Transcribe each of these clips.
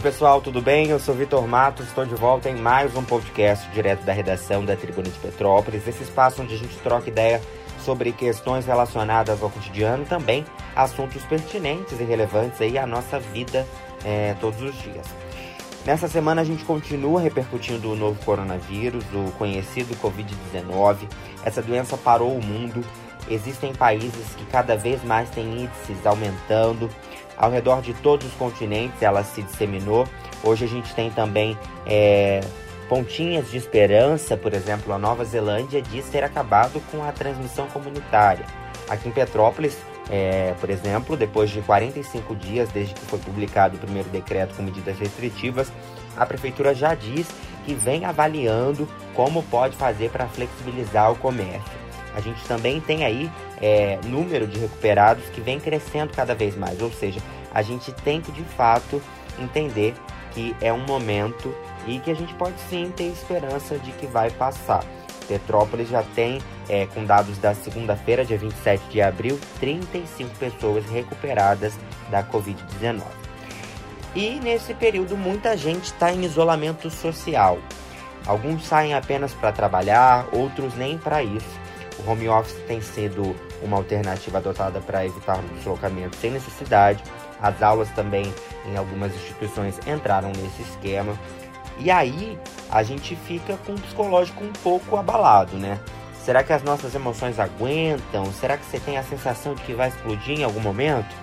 Oi, pessoal, tudo bem? Eu sou Vitor Matos, estou de volta em mais um podcast direto da redação da Tribuna de Petrópolis, esse espaço onde a gente troca ideia sobre questões relacionadas ao cotidiano, também assuntos pertinentes e relevantes aí à nossa vida é, todos os dias. Nessa semana a gente continua repercutindo o novo coronavírus, o conhecido Covid-19. Essa doença parou o mundo. Existem países que cada vez mais têm índices aumentando. Ao redor de todos os continentes ela se disseminou. Hoje a gente tem também é, pontinhas de esperança, por exemplo, a Nova Zelândia diz ter acabado com a transmissão comunitária. Aqui em Petrópolis, é, por exemplo, depois de 45 dias desde que foi publicado o primeiro decreto com medidas restritivas, a prefeitura já diz que vem avaliando como pode fazer para flexibilizar o comércio. A gente também tem aí é, número de recuperados que vem crescendo cada vez mais, ou seja, a gente tem que de fato entender que é um momento e que a gente pode sim ter esperança de que vai passar. Petrópolis já tem, é, com dados da segunda-feira, dia 27 de abril, 35 pessoas recuperadas da Covid-19. E nesse período, muita gente está em isolamento social. Alguns saem apenas para trabalhar, outros nem para isso. O home office tem sido uma alternativa adotada para evitar o deslocamento sem necessidade. As aulas também em algumas instituições entraram nesse esquema. E aí a gente fica com o psicológico um pouco abalado, né? Será que as nossas emoções aguentam? Será que você tem a sensação de que vai explodir em algum momento?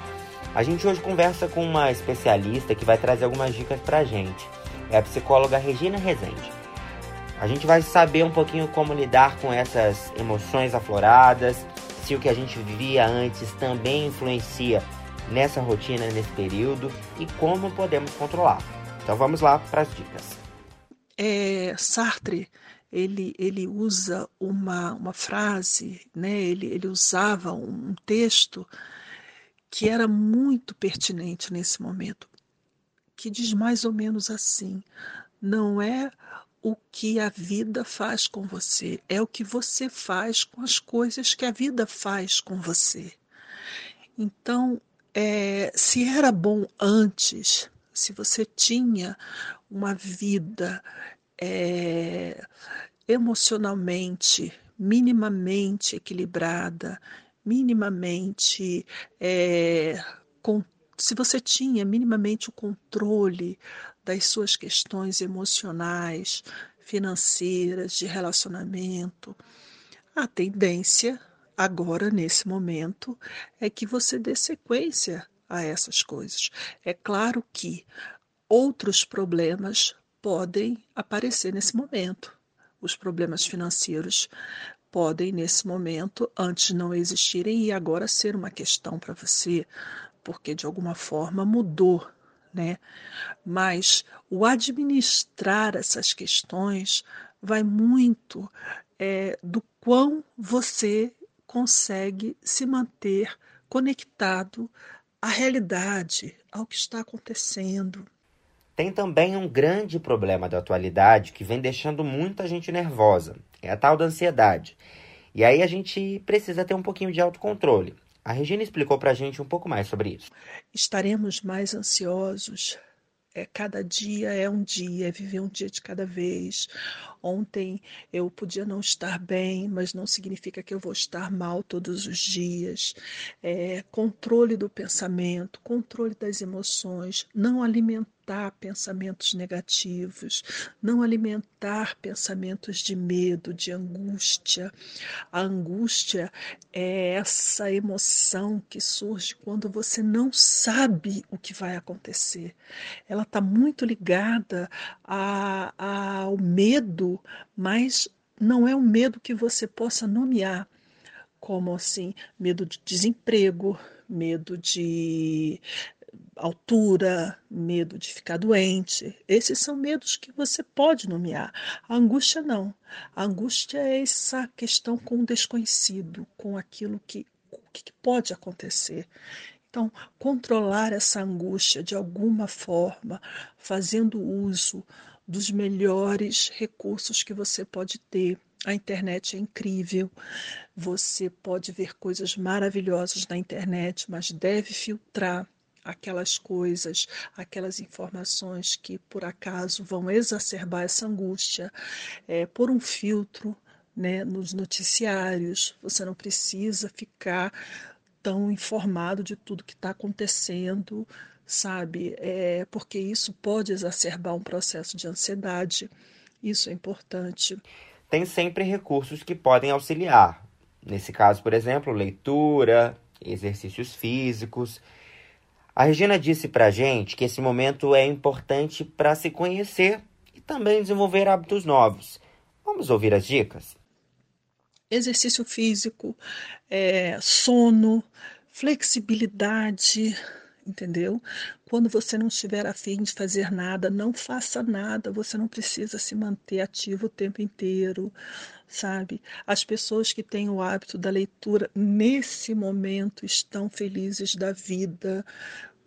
A gente hoje conversa com uma especialista que vai trazer algumas dicas pra gente. É a psicóloga Regina Rezende. A gente vai saber um pouquinho como lidar com essas emoções afloradas, se o que a gente vivia antes também influencia nessa rotina, nesse período e como podemos controlar. Então vamos lá para as dicas. É, Sartre ele, ele usa uma, uma frase, né? ele, ele usava um texto que era muito pertinente nesse momento, que diz mais ou menos assim: não é o que a vida faz com você, é o que você faz com as coisas que a vida faz com você. Então, é, se era bom antes, se você tinha uma vida é, emocionalmente, minimamente equilibrada, minimamente é, se você tinha minimamente o controle das suas questões emocionais, financeiras, de relacionamento. A tendência, agora, nesse momento, é que você dê sequência a essas coisas. É claro que outros problemas podem aparecer nesse momento. Os problemas financeiros podem, nesse momento, antes não existirem e agora ser uma questão para você, porque de alguma forma mudou né? Mas o administrar essas questões vai muito é, do quão você consegue se manter conectado à realidade, ao que está acontecendo. Tem também um grande problema da atualidade que vem deixando muita gente nervosa. É a tal da ansiedade. E aí a gente precisa ter um pouquinho de autocontrole. A Regina explicou para a gente um pouco mais sobre isso. Estaremos mais ansiosos. É, cada dia é um dia, é viver um dia de cada vez. Ontem eu podia não estar bem, mas não significa que eu vou estar mal todos os dias. É, controle do pensamento, controle das emoções, não alimentar alimentar pensamentos negativos, não alimentar pensamentos de medo, de angústia. A angústia é essa emoção que surge quando você não sabe o que vai acontecer. Ela está muito ligada a, a, ao medo, mas não é um medo que você possa nomear como assim medo de desemprego, medo de altura, medo de ficar doente. Esses são medos que você pode nomear. A angústia não. A angústia é essa questão com o desconhecido, com aquilo que, que pode acontecer. Então, controlar essa angústia de alguma forma, fazendo uso dos melhores recursos que você pode ter. A internet é incrível, você pode ver coisas maravilhosas na internet, mas deve filtrar aquelas coisas, aquelas informações que por acaso vão exacerbar essa angústia, é, por um filtro né, nos noticiários. Você não precisa ficar tão informado de tudo que está acontecendo, sabe? É, porque isso pode exacerbar um processo de ansiedade. Isso é importante. Tem sempre recursos que podem auxiliar. Nesse caso, por exemplo, leitura, exercícios físicos. A Regina disse pra gente que esse momento é importante para se conhecer e também desenvolver hábitos novos. Vamos ouvir as dicas? Exercício físico, é, sono, flexibilidade, entendeu? Quando você não estiver afim de fazer nada, não faça nada, você não precisa se manter ativo o tempo inteiro, sabe? As pessoas que têm o hábito da leitura nesse momento estão felizes da vida,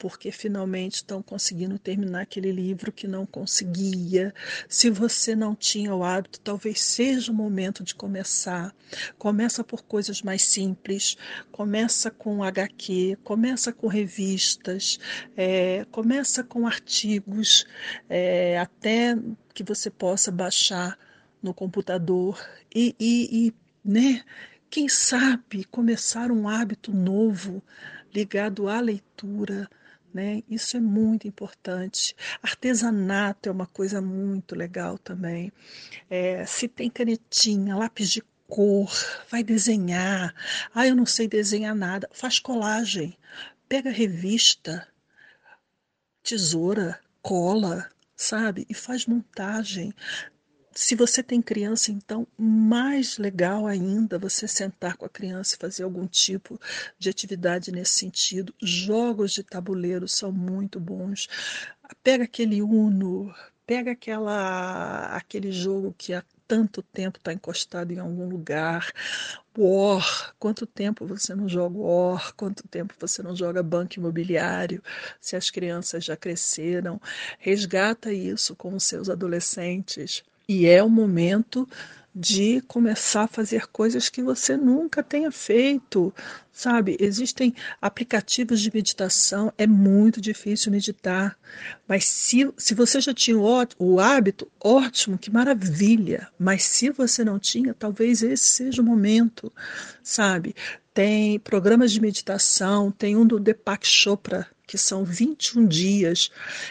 porque finalmente estão conseguindo terminar aquele livro que não conseguia. Se você não tinha o hábito, talvez seja o momento de começar. Começa por coisas mais simples, começa com HQ, começa com revistas, é, começa com artigos, é, até que você possa baixar no computador e, e, e né? Quem sabe começar um hábito novo ligado à leitura, né? Isso é muito importante. Artesanato é uma coisa muito legal também. É, se tem canetinha, lápis de cor, vai desenhar. Ah, eu não sei desenhar nada. Faz colagem. Pega revista, tesoura, cola, sabe? E faz montagem. Se você tem criança, então, mais legal ainda você sentar com a criança e fazer algum tipo de atividade nesse sentido. Jogos de tabuleiro são muito bons. Pega aquele Uno, pega aquela, aquele jogo que há tanto tempo está encostado em algum lugar. War, quanto tempo você não joga War? Quanto tempo você não joga banco imobiliário? Se as crianças já cresceram, resgata isso com os seus adolescentes e é o momento de começar a fazer coisas que você nunca tenha feito, sabe? Existem aplicativos de meditação, é muito difícil meditar, mas se, se você já tinha o, o hábito, ótimo, que maravilha, mas se você não tinha, talvez esse seja o momento, sabe? Tem programas de meditação, tem um do Deepak Chopra, que são 21 dias,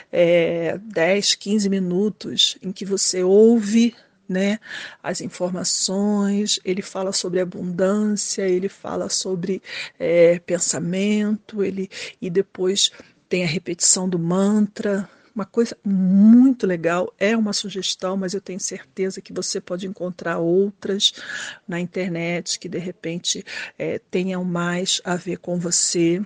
é, 10, 15 minutos, em que você ouve né, as informações, ele fala sobre abundância, ele fala sobre é, pensamento, ele e depois tem a repetição do mantra. Uma coisa muito legal, é uma sugestão, mas eu tenho certeza que você pode encontrar outras na internet que de repente é, tenham mais a ver com você.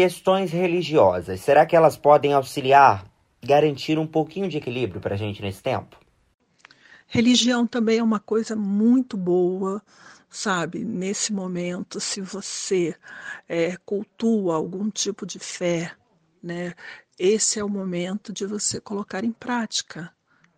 Questões religiosas, será que elas podem auxiliar, garantir um pouquinho de equilíbrio para a gente nesse tempo? Religião também é uma coisa muito boa, sabe? Nesse momento, se você é, cultua algum tipo de fé, né? Esse é o momento de você colocar em prática,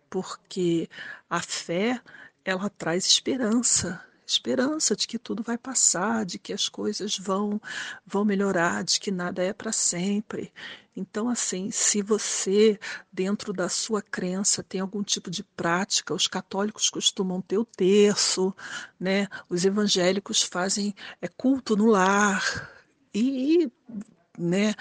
porque a fé ela traz esperança, esperança de que tudo vai passar, de que as coisas vão vão melhorar, de que nada é para sempre. Então, assim, se você, dentro da sua crença, tem algum tipo de prática, os católicos costumam ter o terço, né? Os evangélicos fazem é, culto no lar e, né?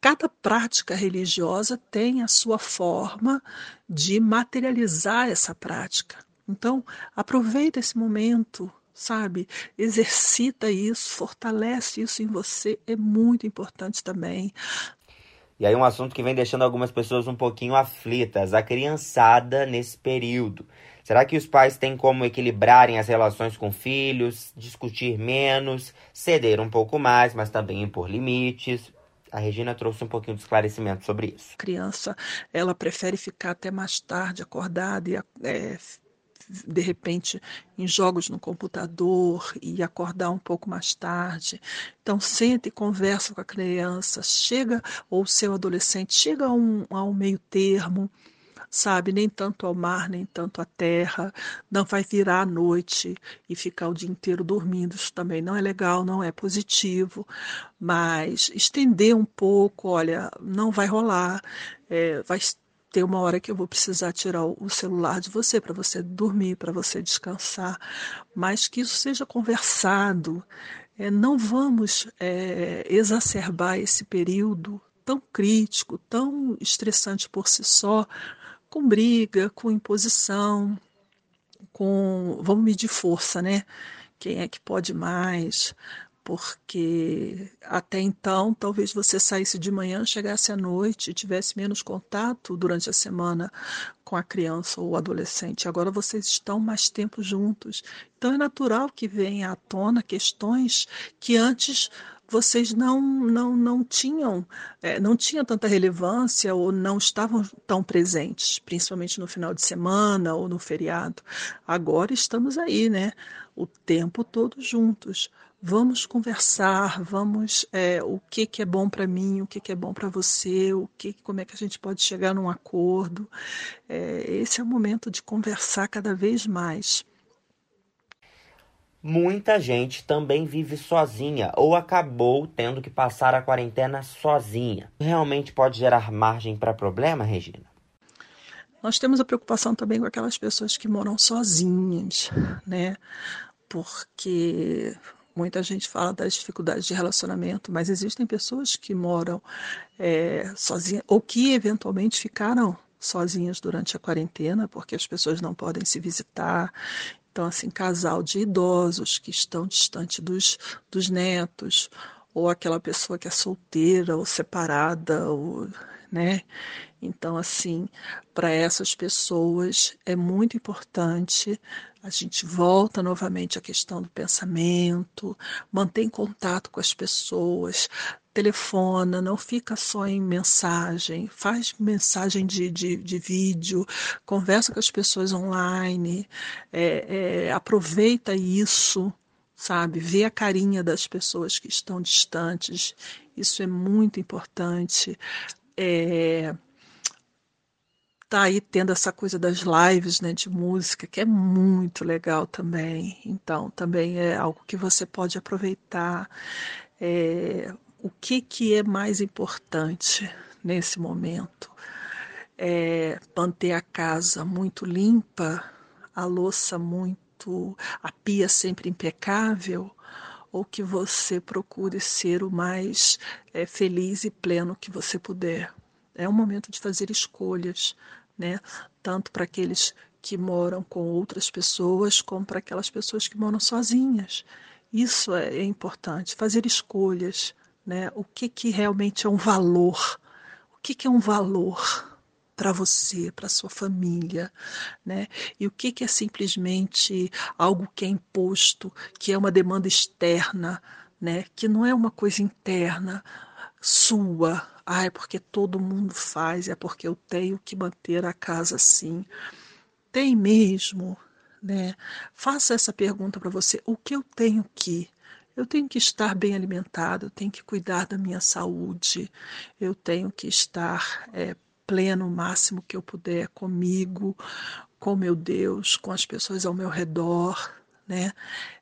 Cada prática religiosa tem a sua forma de materializar essa prática. Então, aproveita esse momento, sabe? Exercita isso, fortalece isso em você, é muito importante também. E aí um assunto que vem deixando algumas pessoas um pouquinho aflitas, a criançada nesse período. Será que os pais têm como equilibrarem as relações com filhos, discutir menos, ceder um pouco mais, mas também impor limites? A Regina trouxe um pouquinho de esclarecimento sobre isso. A criança, ela prefere ficar até mais tarde acordada e é, de repente em jogos no computador e acordar um pouco mais tarde. Então sente e conversa com a criança, chega ou seu adolescente chega a um, um meio termo, sabe? Nem tanto ao mar, nem tanto à terra. Não vai virar à noite e ficar o dia inteiro dormindo. Isso também não é legal, não é positivo. Mas estender um pouco, olha, não vai rolar. É, vai ter uma hora que eu vou precisar tirar o celular de você para você dormir, para você descansar, mas que isso seja conversado. É, não vamos é, exacerbar esse período tão crítico, tão estressante por si só, com briga, com imposição, com vamos medir força, né? Quem é que pode mais? Porque até então talvez você saísse de manhã, chegasse à noite e tivesse menos contato durante a semana com a criança ou o adolescente. Agora vocês estão mais tempo juntos. Então é natural que venha à tona questões que antes vocês não não não tinham é, não tinha tanta relevância ou não estavam tão presentes, principalmente no final de semana ou no feriado. Agora estamos aí, né? O tempo todo juntos vamos conversar, vamos é, o que, que é bom para mim, o que, que é bom para você, o que, como é que a gente pode chegar num acordo. É, esse é o momento de conversar cada vez mais. Muita gente também vive sozinha ou acabou tendo que passar a quarentena sozinha. Realmente pode gerar margem para problema, Regina? Nós temos a preocupação também com aquelas pessoas que moram sozinhas, né? Porque Muita gente fala das dificuldades de relacionamento, mas existem pessoas que moram é, sozinhas ou que eventualmente ficaram sozinhas durante a quarentena, porque as pessoas não podem se visitar. Então, assim, casal de idosos que estão distante dos, dos netos, ou aquela pessoa que é solteira ou separada, ou, né? Então, assim, para essas pessoas é muito importante a gente volta novamente à questão do pensamento, mantém contato com as pessoas, telefona, não fica só em mensagem, faz mensagem de, de, de vídeo, conversa com as pessoas online, é, é, aproveita isso, sabe? Vê a carinha das pessoas que estão distantes, isso é muito importante. É, tá aí tendo essa coisa das lives né, de música, que é muito legal também. Então, também é algo que você pode aproveitar. É, o que, que é mais importante nesse momento? É manter a casa muito limpa, a louça muito, a pia sempre impecável, ou que você procure ser o mais é, feliz e pleno que você puder. É um momento de fazer escolhas né? Tanto para aqueles que moram com outras pessoas, como para aquelas pessoas que moram sozinhas. Isso é, é importante, fazer escolhas, né? O que, que realmente é um valor? O que, que é um valor? para você, para sua família, né? E o que, que é simplesmente algo que é imposto, que é uma demanda externa, né? Que não é uma coisa interna sua, ah, é porque todo mundo faz, é porque eu tenho que manter a casa assim. Tem mesmo, né? Faça essa pergunta para você: o que eu tenho que? Eu tenho que estar bem alimentado, eu tenho que cuidar da minha saúde, eu tenho que estar é, pleno o máximo que eu puder comigo, com meu Deus, com as pessoas ao meu redor, né?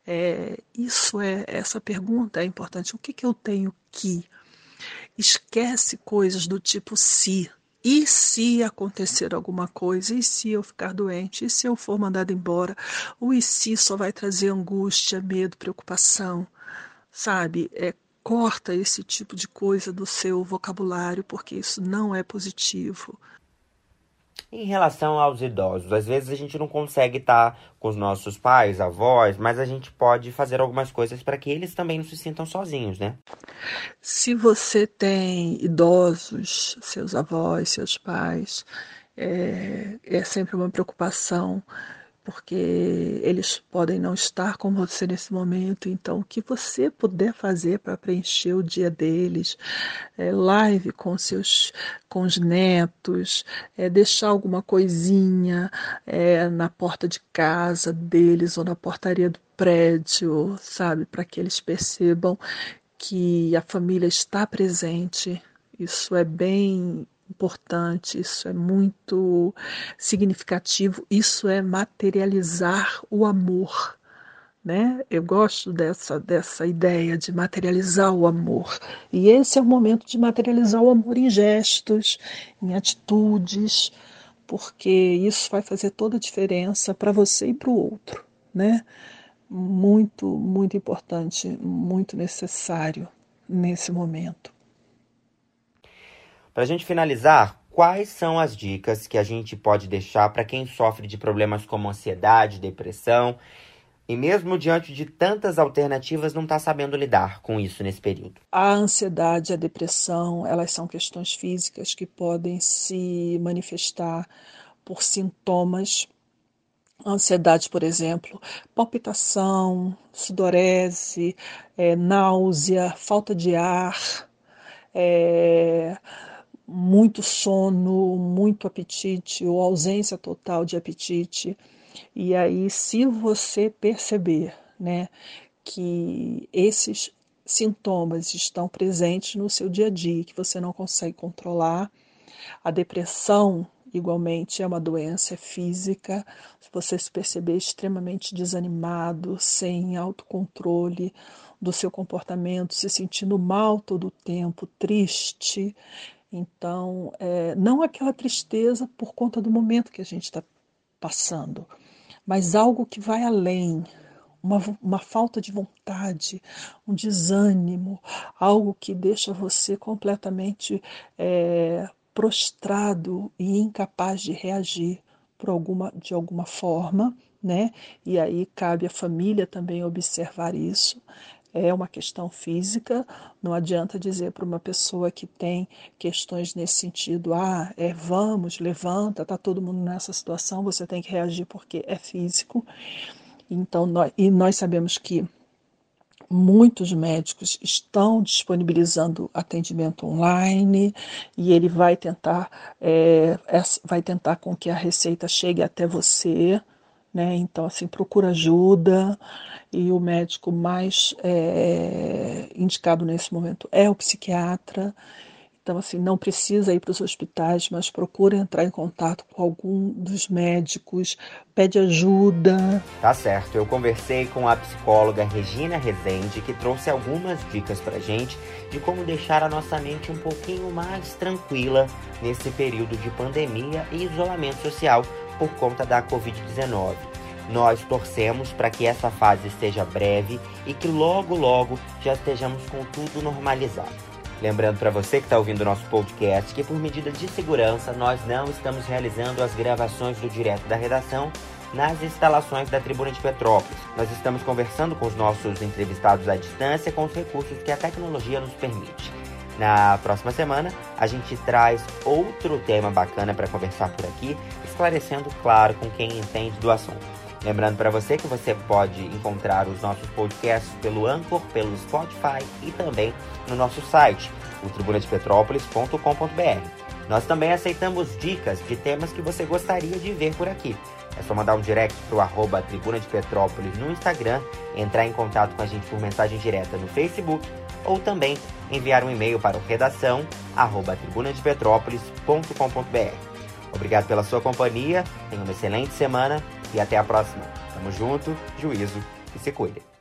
É, isso é essa pergunta é importante. O que, que eu tenho que? Esquece coisas do tipo se. E se acontecer alguma coisa? E se eu ficar doente? E se eu for mandado embora? O e se só vai trazer angústia, medo, preocupação. Sabe? É, corta esse tipo de coisa do seu vocabulário, porque isso não é positivo. Em relação aos idosos, às vezes a gente não consegue estar com os nossos pais, avós, mas a gente pode fazer algumas coisas para que eles também não se sintam sozinhos, né? Se você tem idosos, seus avós, seus pais, é, é sempre uma preocupação porque eles podem não estar com você nesse momento. Então, o que você puder fazer para preencher o dia deles, é, live com seus, com os netos, é, deixar alguma coisinha é, na porta de casa deles ou na portaria do prédio, sabe, para que eles percebam que a família está presente. Isso é bem importante, isso é muito significativo, isso é materializar o amor. Né? Eu gosto dessa, dessa ideia de materializar o amor. E esse é o momento de materializar o amor em gestos, em atitudes, porque isso vai fazer toda a diferença para você e para o outro. Né? Muito, muito importante, muito necessário nesse momento. Para a gente finalizar, quais são as dicas que a gente pode deixar para quem sofre de problemas como ansiedade, depressão e mesmo diante de tantas alternativas não está sabendo lidar com isso nesse período? A ansiedade, a depressão, elas são questões físicas que podem se manifestar por sintomas ansiedade, por exemplo, palpitação, sudorese, é, náusea, falta de ar, é, muito sono, muito apetite ou ausência total de apetite. E aí, se você perceber, né, que esses sintomas estão presentes no seu dia a dia, que você não consegue controlar, a depressão igualmente é uma doença física. Se você se perceber extremamente desanimado, sem autocontrole do seu comportamento, se sentindo mal todo o tempo, triste, então, é, não aquela tristeza por conta do momento que a gente está passando, mas algo que vai além, uma, uma falta de vontade, um desânimo, algo que deixa você completamente é, prostrado e incapaz de reagir por alguma, de alguma forma, né? E aí cabe à família também observar isso é uma questão física, não adianta dizer para uma pessoa que tem questões nesse sentido, ah, é vamos, levanta, tá todo mundo nessa situação, você tem que reagir porque é físico. Então, nós, e nós sabemos que muitos médicos estão disponibilizando atendimento online e ele vai tentar é, vai tentar com que a receita chegue até você né? Então, assim, procura ajuda e o médico mais é, indicado nesse momento é o psiquiatra. Então, assim, não precisa ir para os hospitais, mas procura entrar em contato com algum dos médicos, pede ajuda. Tá certo. Eu conversei com a psicóloga Regina Rezende, que trouxe algumas dicas para gente de como deixar a nossa mente um pouquinho mais tranquila nesse período de pandemia e isolamento social por conta da Covid-19. Nós torcemos para que essa fase seja breve e que logo, logo já estejamos com tudo normalizado. Lembrando para você que está ouvindo o nosso podcast que, por medida de segurança, nós não estamos realizando as gravações do Direto da Redação nas instalações da Tribuna de Petrópolis. Nós estamos conversando com os nossos entrevistados à distância com os recursos que a tecnologia nos permite. Na próxima semana, a gente traz outro tema bacana para conversar por aqui, esclarecendo, claro, com quem entende do assunto. Lembrando para você que você pode encontrar os nossos podcasts pelo Anchor, pelo Spotify e também no nosso site, o tribunadepetrópolis.com.br. Nós também aceitamos dicas de temas que você gostaria de ver por aqui. É só mandar um direct para o arroba Tribuna de Petrópolis no Instagram, entrar em contato com a gente por mensagem direta no Facebook ou também enviar um e-mail para o redação arroba. Obrigado pela sua companhia, tenha uma excelente semana e até a próxima. Tamo junto, juízo e se cuide.